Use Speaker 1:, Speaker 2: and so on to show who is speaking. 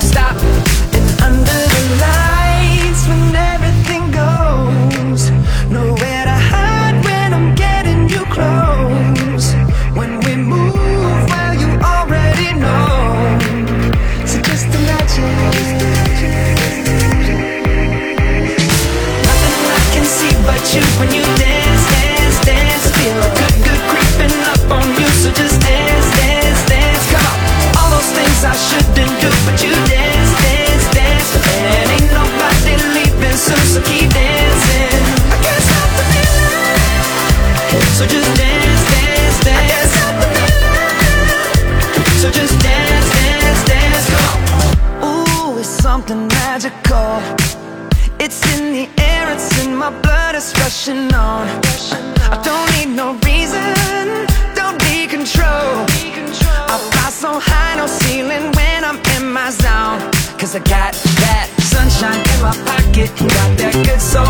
Speaker 1: Stop. Under the lights, when everything goes, nowhere to hide when I'm getting you close. When we move, well, you already know. So just imagine. Nothing I can see but you when you my blood, is rushing on. I don't need no reason, don't need control. I fly so high, no ceiling when I'm in my zone. Cause I got that sunshine in my pocket, got that good soul